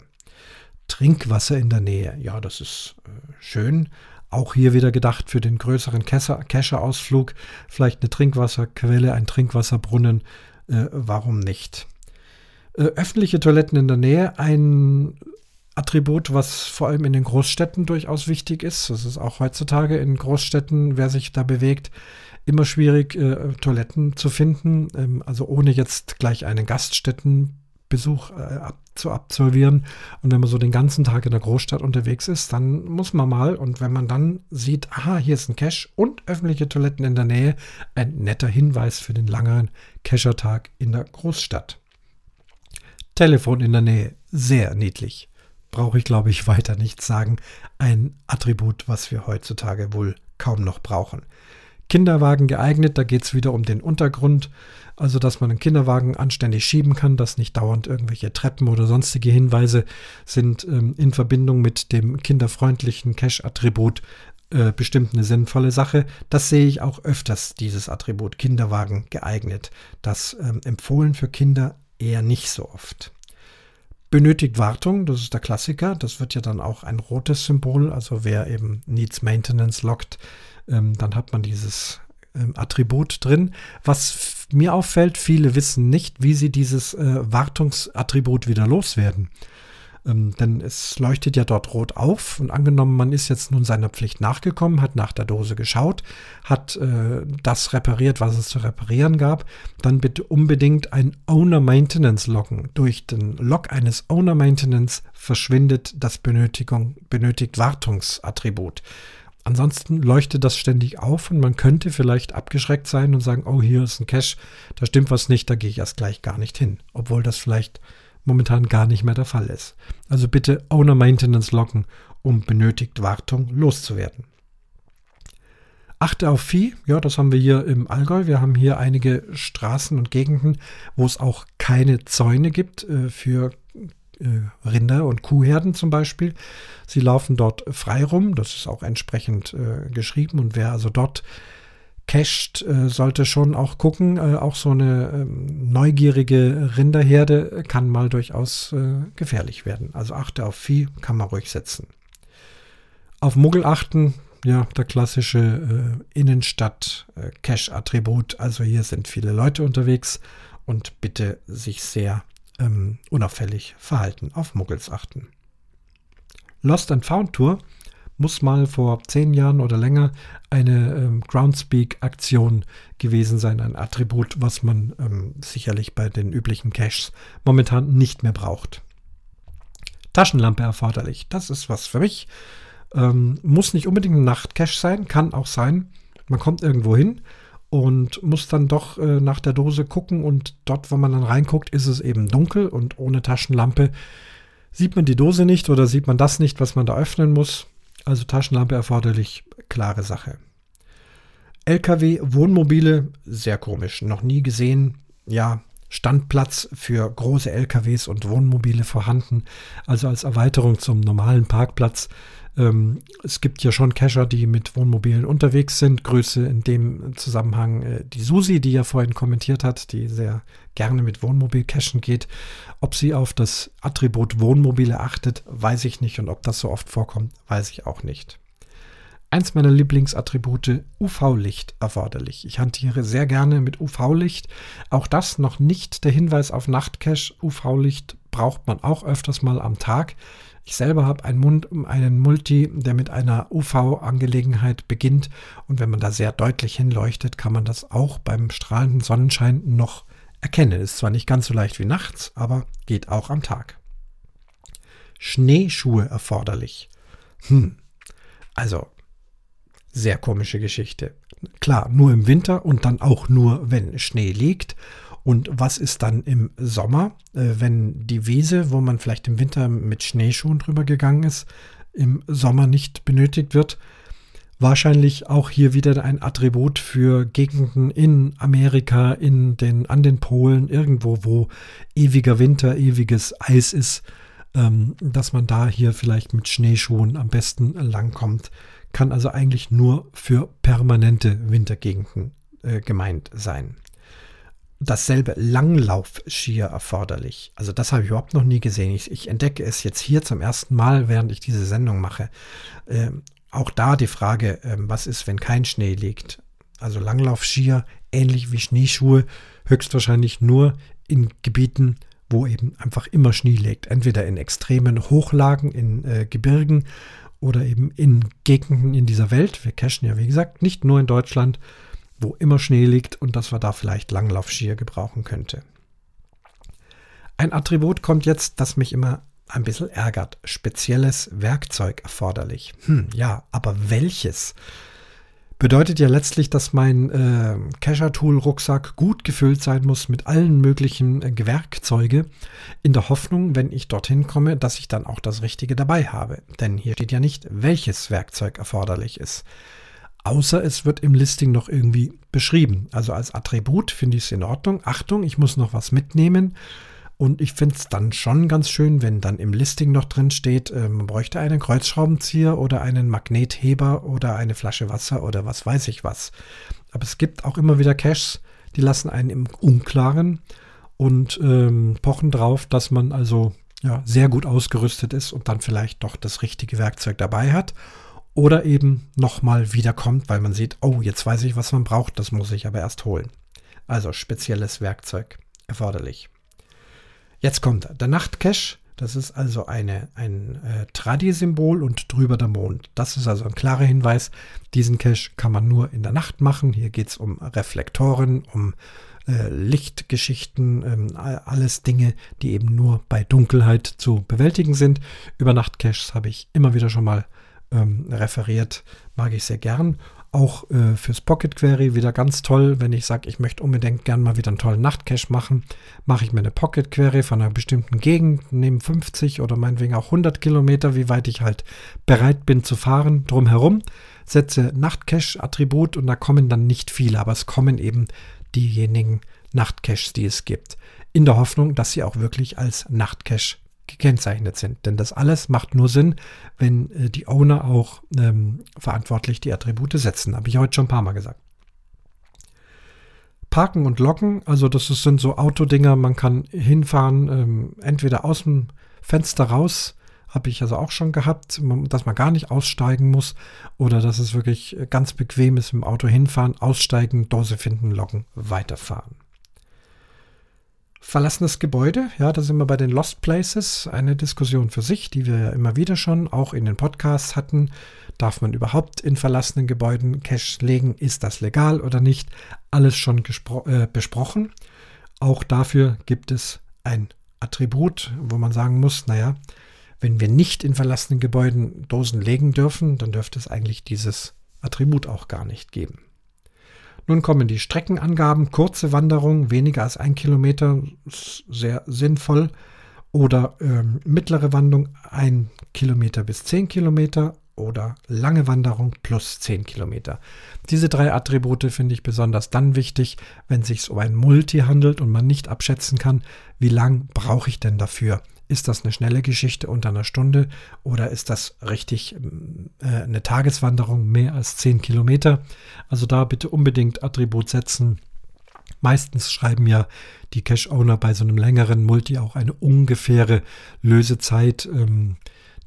Trinkwasser in der Nähe, ja, das ist äh, schön. Auch hier wieder gedacht für den größeren Kescher-Ausflug, vielleicht eine Trinkwasserquelle, ein Trinkwasserbrunnen, äh, warum nicht? Äh, öffentliche Toiletten in der Nähe, ein Attribut, was vor allem in den Großstädten durchaus wichtig ist. Das ist auch heutzutage in Großstädten, wer sich da bewegt, immer schwierig, äh, Toiletten zu finden. Ähm, also ohne jetzt gleich einen Gaststättenbesuch äh, ab, zu absolvieren. Und wenn man so den ganzen Tag in der Großstadt unterwegs ist, dann muss man mal, und wenn man dann sieht, aha, hier ist ein Cache und öffentliche Toiletten in der Nähe, ein netter Hinweis für den langen Cachertag in der Großstadt. Telefon in der Nähe, sehr niedlich brauche ich, glaube ich, weiter nichts sagen. Ein Attribut, was wir heutzutage wohl kaum noch brauchen. Kinderwagen geeignet, da geht es wieder um den Untergrund, also dass man einen Kinderwagen anständig schieben kann, dass nicht dauernd irgendwelche Treppen oder sonstige Hinweise sind ähm, in Verbindung mit dem kinderfreundlichen Cache-Attribut äh, bestimmt eine sinnvolle Sache. Das sehe ich auch öfters, dieses Attribut Kinderwagen geeignet. Das ähm, empfohlen für Kinder eher nicht so oft benötigt Wartung, das ist der Klassiker. Das wird ja dann auch ein rotes Symbol. Also wer eben Needs Maintenance lockt, ähm, dann hat man dieses ähm, Attribut drin. Was mir auffällt, viele wissen nicht, wie sie dieses äh, Wartungsattribut wieder loswerden. Ähm, denn es leuchtet ja dort rot auf und angenommen, man ist jetzt nun seiner Pflicht nachgekommen, hat nach der Dose geschaut, hat äh, das repariert, was es zu reparieren gab, dann bitte unbedingt ein Owner Maintenance loggen. Durch den Log eines Owner Maintenance verschwindet das Benötigung, benötigt Wartungsattribut. Ansonsten leuchtet das ständig auf und man könnte vielleicht abgeschreckt sein und sagen, oh, hier ist ein Cache, da stimmt was nicht, da gehe ich erst gleich gar nicht hin. Obwohl das vielleicht momentan gar nicht mehr der Fall ist. Also bitte Owner Maintenance locken, um benötigt Wartung loszuwerden. Achte auf Vieh, ja, das haben wir hier im Allgäu. Wir haben hier einige Straßen und Gegenden, wo es auch keine Zäune gibt äh, für Rinder- und Kuhherden zum Beispiel. Sie laufen dort frei rum, das ist auch entsprechend äh, geschrieben. Und wer also dort cached, äh, sollte schon auch gucken. Äh, auch so eine ähm, neugierige Rinderherde kann mal durchaus äh, gefährlich werden. Also achte auf Vieh, kann man ruhig setzen. Auf Muggel achten, ja, der klassische äh, Innenstadt-Cache-Attribut. also hier sind viele Leute unterwegs und bitte sich sehr ähm, unauffällig verhalten. Auf Muggels achten. Lost and Found Tour muss mal vor zehn Jahren oder länger eine ähm, Groundspeak-Aktion gewesen sein, ein Attribut, was man ähm, sicherlich bei den üblichen Caches momentan nicht mehr braucht. Taschenlampe erforderlich. Das ist was für mich. Ähm, muss nicht unbedingt ein Nachtcache sein, kann auch sein. Man kommt irgendwo hin und muss dann doch äh, nach der Dose gucken und dort, wo man dann reinguckt, ist es eben dunkel und ohne Taschenlampe sieht man die Dose nicht oder sieht man das nicht, was man da öffnen muss. Also Taschenlampe erforderlich, klare Sache. LKW, Wohnmobile, sehr komisch, noch nie gesehen. Ja, Standplatz für große LKWs und Wohnmobile vorhanden, also als Erweiterung zum normalen Parkplatz. Ähm, es gibt ja schon Cacher, die mit Wohnmobilen unterwegs sind. Grüße in dem Zusammenhang äh, die Susi, die ja vorhin kommentiert hat, die sehr gerne mit Wohnmobil cachen geht. Ob sie auf das Attribut Wohnmobile achtet, weiß ich nicht. Und ob das so oft vorkommt, weiß ich auch nicht. Eins meiner Lieblingsattribute, UV-Licht erforderlich. Ich hantiere sehr gerne mit UV-Licht. Auch das noch nicht der Hinweis auf Nachtcache. UV-Licht braucht man auch öfters mal am Tag. Ich selber habe einen, einen Multi, der mit einer UV-Angelegenheit beginnt. Und wenn man da sehr deutlich hinleuchtet, kann man das auch beim strahlenden Sonnenschein noch erkennen. Ist zwar nicht ganz so leicht wie nachts, aber geht auch am Tag. Schneeschuhe erforderlich. Hm. Also, sehr komische Geschichte. Klar, nur im Winter und dann auch nur, wenn Schnee liegt. Und was ist dann im Sommer, äh, wenn die Wiese, wo man vielleicht im Winter mit Schneeschuhen drüber gegangen ist, im Sommer nicht benötigt wird? Wahrscheinlich auch hier wieder ein Attribut für Gegenden in Amerika, in den, an den Polen, irgendwo, wo ewiger Winter, ewiges Eis ist, ähm, dass man da hier vielleicht mit Schneeschuhen am besten langkommt. Kann also eigentlich nur für permanente Wintergegenden äh, gemeint sein dasselbe Langlaufskier erforderlich. Also das habe ich überhaupt noch nie gesehen. Ich, ich, entdecke es jetzt hier zum ersten Mal, während ich diese Sendung mache. Ähm, auch da die Frage, ähm, was ist, wenn kein Schnee liegt? Also Langlaufskier, ähnlich wie Schneeschuhe, höchstwahrscheinlich nur in Gebieten, wo eben einfach immer Schnee liegt. Entweder in extremen Hochlagen, in äh, Gebirgen oder eben in Gegenden in dieser Welt. Wir cachen ja, wie gesagt, nicht nur in Deutschland, wo immer Schnee liegt und dass wir da vielleicht Langlaufskier gebrauchen könnte. Ein Attribut kommt jetzt, das mich immer ein bisschen ärgert. Spezielles Werkzeug erforderlich. Hm, ja, aber welches? Bedeutet ja letztlich, dass mein äh, Cacher-Tool-Rucksack gut gefüllt sein muss mit allen möglichen äh, Werkzeuge, in der Hoffnung, wenn ich dorthin komme, dass ich dann auch das Richtige dabei habe. Denn hier steht ja nicht, welches Werkzeug erforderlich ist außer es wird im Listing noch irgendwie beschrieben. Also als Attribut finde ich es in Ordnung. Achtung, ich muss noch was mitnehmen. Und ich finde es dann schon ganz schön, wenn dann im Listing noch drin steht, äh, man bräuchte einen Kreuzschraubenzieher oder einen Magnetheber oder eine Flasche Wasser oder was weiß ich was. Aber es gibt auch immer wieder Caches, die lassen einen im Unklaren und ähm, pochen drauf, dass man also ja, sehr gut ausgerüstet ist und dann vielleicht doch das richtige Werkzeug dabei hat oder eben nochmal wiederkommt, weil man sieht, oh, jetzt weiß ich, was man braucht, das muss ich aber erst holen. Also spezielles Werkzeug erforderlich. Jetzt kommt der Nachtcache. Das ist also eine, ein äh, Tradi-Symbol und drüber der Mond. Das ist also ein klarer Hinweis. Diesen Cache kann man nur in der Nacht machen. Hier geht es um Reflektoren, um äh, Lichtgeschichten, ähm, alles Dinge, die eben nur bei Dunkelheit zu bewältigen sind. Über Nachtcaches habe ich immer wieder schon mal ähm, referiert, mag ich sehr gern. Auch äh, fürs Pocket Query wieder ganz toll, wenn ich sage, ich möchte unbedingt gern mal wieder einen tollen Nachtcache machen, mache ich mir eine Pocket Query von einer bestimmten Gegend, nehme 50 oder meinetwegen auch 100 Kilometer, wie weit ich halt bereit bin zu fahren, drumherum, setze Nachtcache-Attribut und da kommen dann nicht viele, aber es kommen eben diejenigen Nachtcaches, die es gibt, in der Hoffnung, dass sie auch wirklich als Nachtcache gekennzeichnet sind. Denn das alles macht nur Sinn, wenn äh, die Owner auch ähm, verantwortlich die Attribute setzen. Habe ich heute schon ein paar Mal gesagt. Parken und Locken, also das sind so Autodinger, man kann hinfahren, ähm, entweder aus dem Fenster raus, habe ich also auch schon gehabt, dass man gar nicht aussteigen muss oder dass es wirklich ganz bequem ist, im Auto hinfahren, aussteigen, Dose finden, locken, weiterfahren. Verlassenes Gebäude, ja, da sind wir bei den Lost Places, eine Diskussion für sich, die wir ja immer wieder schon auch in den Podcasts hatten. Darf man überhaupt in verlassenen Gebäuden Cash legen? Ist das legal oder nicht? Alles schon äh, besprochen. Auch dafür gibt es ein Attribut, wo man sagen muss, naja, wenn wir nicht in verlassenen Gebäuden Dosen legen dürfen, dann dürfte es eigentlich dieses Attribut auch gar nicht geben. Nun kommen die Streckenangaben, kurze Wanderung, weniger als ein Kilometer, sehr sinnvoll. Oder ähm, mittlere Wanderung, ein Kilometer bis zehn Kilometer. Oder lange Wanderung plus zehn Kilometer. Diese drei Attribute finde ich besonders dann wichtig, wenn es sich um ein Multi handelt und man nicht abschätzen kann, wie lang brauche ich denn dafür. Ist das eine schnelle Geschichte unter einer Stunde oder ist das richtig äh, eine Tageswanderung mehr als 10 Kilometer? Also da bitte unbedingt Attribut setzen. Meistens schreiben ja die Cache-Owner bei so einem längeren Multi auch eine ungefähre Lösezeit, ähm,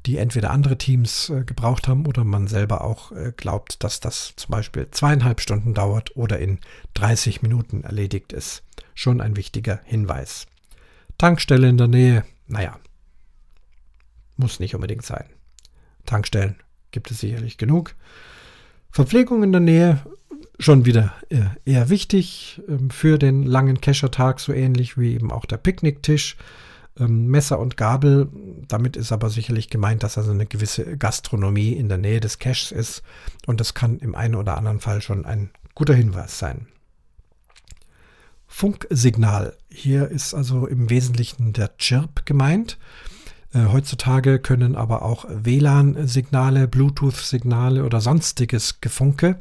die entweder andere Teams äh, gebraucht haben oder man selber auch äh, glaubt, dass das zum Beispiel zweieinhalb Stunden dauert oder in 30 Minuten erledigt ist. Schon ein wichtiger Hinweis. Tankstelle in der Nähe, naja, muss nicht unbedingt sein. Tankstellen gibt es sicherlich genug. Verpflegung in der Nähe, schon wieder eher wichtig ähm, für den langen Keschertag, so ähnlich wie eben auch der Picknicktisch. Ähm, Messer und Gabel, damit ist aber sicherlich gemeint, dass also eine gewisse Gastronomie in der Nähe des Caches ist und das kann im einen oder anderen Fall schon ein guter Hinweis sein. Funksignal. Hier ist also im Wesentlichen der Chirp gemeint. Äh, heutzutage können aber auch WLAN-Signale, Bluetooth-Signale oder sonstiges Gefunke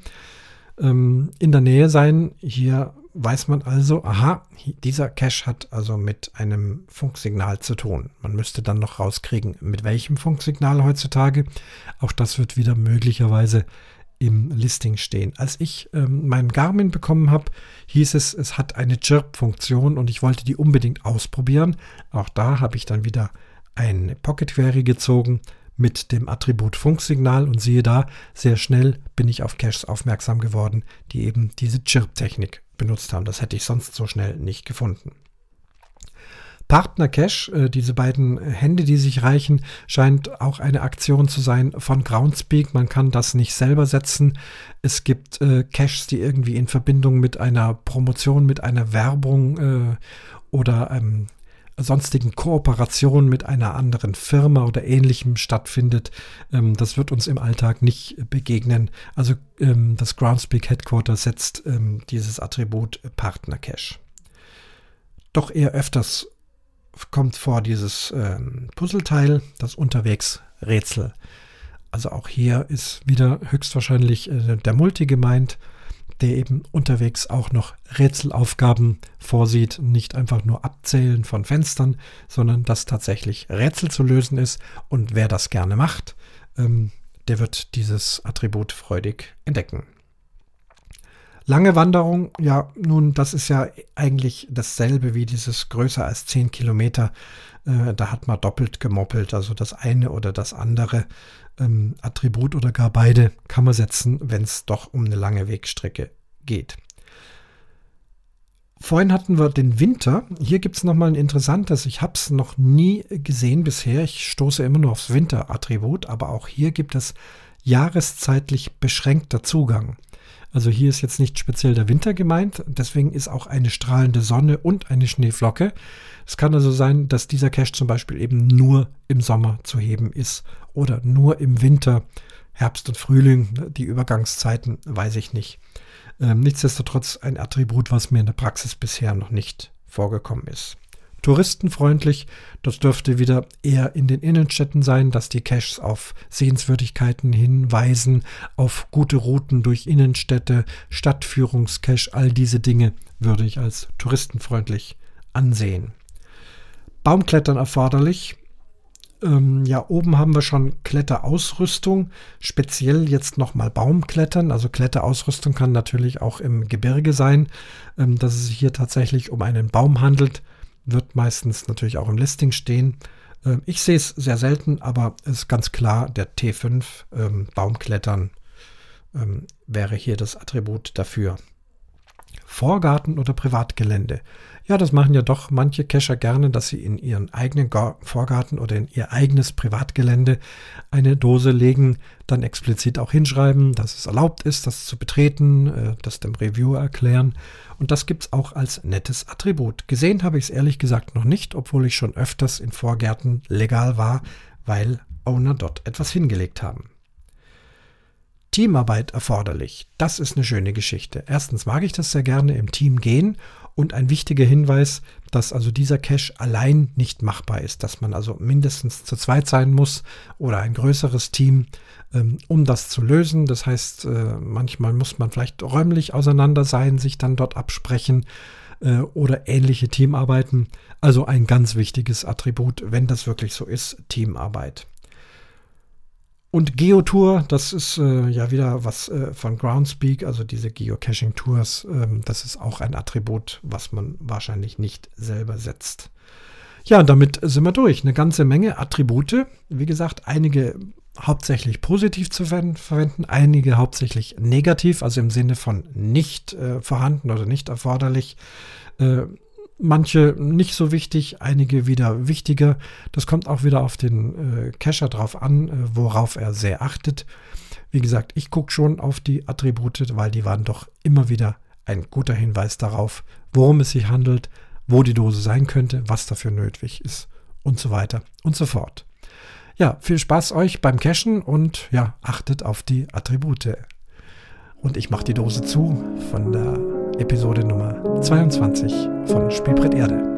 ähm, in der Nähe sein. Hier weiß man also, aha, dieser Cache hat also mit einem Funksignal zu tun. Man müsste dann noch rauskriegen, mit welchem Funksignal heutzutage. Auch das wird wieder möglicherweise im Listing stehen. Als ich ähm, meinen Garmin bekommen habe, hieß es, es hat eine Chirp-Funktion und ich wollte die unbedingt ausprobieren. Auch da habe ich dann wieder eine Pocket Query gezogen mit dem Attribut Funksignal und siehe da, sehr schnell bin ich auf Caches aufmerksam geworden, die eben diese Chirp-Technik benutzt haben. Das hätte ich sonst so schnell nicht gefunden. Partner Cache, äh, diese beiden Hände, die sich reichen, scheint auch eine Aktion zu sein von Groundspeak. Man kann das nicht selber setzen. Es gibt äh, Caches, die irgendwie in Verbindung mit einer Promotion, mit einer Werbung äh, oder ähm, sonstigen Kooperation mit einer anderen Firma oder ähnlichem stattfindet. Ähm, das wird uns im Alltag nicht begegnen. Also ähm, das Groundspeak Headquarter setzt ähm, dieses Attribut Partner Cache. Doch eher öfters kommt vor dieses ähm, Puzzleteil, das Unterwegsrätsel. Also auch hier ist wieder höchstwahrscheinlich äh, der Multi gemeint, der eben unterwegs auch noch Rätselaufgaben vorsieht, nicht einfach nur Abzählen von Fenstern, sondern dass tatsächlich Rätsel zu lösen ist. Und wer das gerne macht, ähm, der wird dieses Attribut freudig entdecken. Lange Wanderung, ja, nun, das ist ja eigentlich dasselbe wie dieses größer als 10 Kilometer. Äh, da hat man doppelt gemoppelt, also das eine oder das andere ähm, Attribut oder gar beide kann man setzen, wenn es doch um eine lange Wegstrecke geht. Vorhin hatten wir den Winter. Hier gibt es nochmal ein interessantes. Ich habe es noch nie gesehen bisher. Ich stoße immer nur aufs Winterattribut, aber auch hier gibt es jahreszeitlich beschränkter Zugang. Also hier ist jetzt nicht speziell der Winter gemeint, deswegen ist auch eine strahlende Sonne und eine Schneeflocke. Es kann also sein, dass dieser Cache zum Beispiel eben nur im Sommer zu heben ist oder nur im Winter, Herbst und Frühling, die Übergangszeiten, weiß ich nicht. Ähm, nichtsdestotrotz ein Attribut, was mir in der Praxis bisher noch nicht vorgekommen ist touristenfreundlich. Das dürfte wieder eher in den Innenstädten sein, dass die Caches auf Sehenswürdigkeiten hinweisen, auf gute Routen durch Innenstädte, Stadtführungscache, all diese Dinge würde ich als touristenfreundlich ansehen. Baumklettern erforderlich. Ähm, ja, oben haben wir schon Kletterausrüstung, speziell jetzt nochmal Baumklettern. Also Kletterausrüstung kann natürlich auch im Gebirge sein. Ähm, dass es hier tatsächlich um einen Baum handelt, wird meistens natürlich auch im Listing stehen. Ähm, ich sehe es sehr selten, aber es ist ganz klar, der T5 ähm, Baumklettern ähm, wäre hier das Attribut dafür. Vorgarten oder Privatgelände. Ja, das machen ja doch manche Cacher gerne, dass sie in ihren eigenen Vorgarten oder in ihr eigenes Privatgelände eine Dose legen, dann explizit auch hinschreiben, dass es erlaubt ist, das zu betreten, äh, das dem Reviewer erklären. Und das gibt es auch als nettes Attribut. Gesehen habe ich es ehrlich gesagt noch nicht, obwohl ich schon öfters in Vorgärten legal war, weil Owner dort etwas hingelegt haben. Teamarbeit erforderlich. Das ist eine schöne Geschichte. Erstens mag ich das sehr gerne im Team gehen und ein wichtiger Hinweis, dass also dieser Cache allein nicht machbar ist, dass man also mindestens zu zweit sein muss oder ein größeres Team, ähm, um das zu lösen. Das heißt, äh, manchmal muss man vielleicht räumlich auseinander sein, sich dann dort absprechen äh, oder ähnliche Teamarbeiten. Also ein ganz wichtiges Attribut, wenn das wirklich so ist, Teamarbeit. Und Geotour, das ist äh, ja wieder was äh, von Groundspeak, also diese Geocaching-Tours, ähm, das ist auch ein Attribut, was man wahrscheinlich nicht selber setzt. Ja, damit sind wir durch. Eine ganze Menge Attribute. Wie gesagt, einige hauptsächlich positiv zu verwenden, einige hauptsächlich negativ, also im Sinne von nicht äh, vorhanden oder nicht erforderlich. Äh, manche nicht so wichtig, einige wieder wichtiger. Das kommt auch wieder auf den äh, Cacher drauf an, äh, worauf er sehr achtet. Wie gesagt, ich gucke schon auf die Attribute, weil die waren doch immer wieder ein guter Hinweis darauf, worum es sich handelt, wo die Dose sein könnte, was dafür nötig ist und so weiter und so fort. Ja, viel Spaß euch beim Cachen und ja, achtet auf die Attribute. Und ich mache die Dose zu von der Episode Nummer 22 von Spielbrett Erde.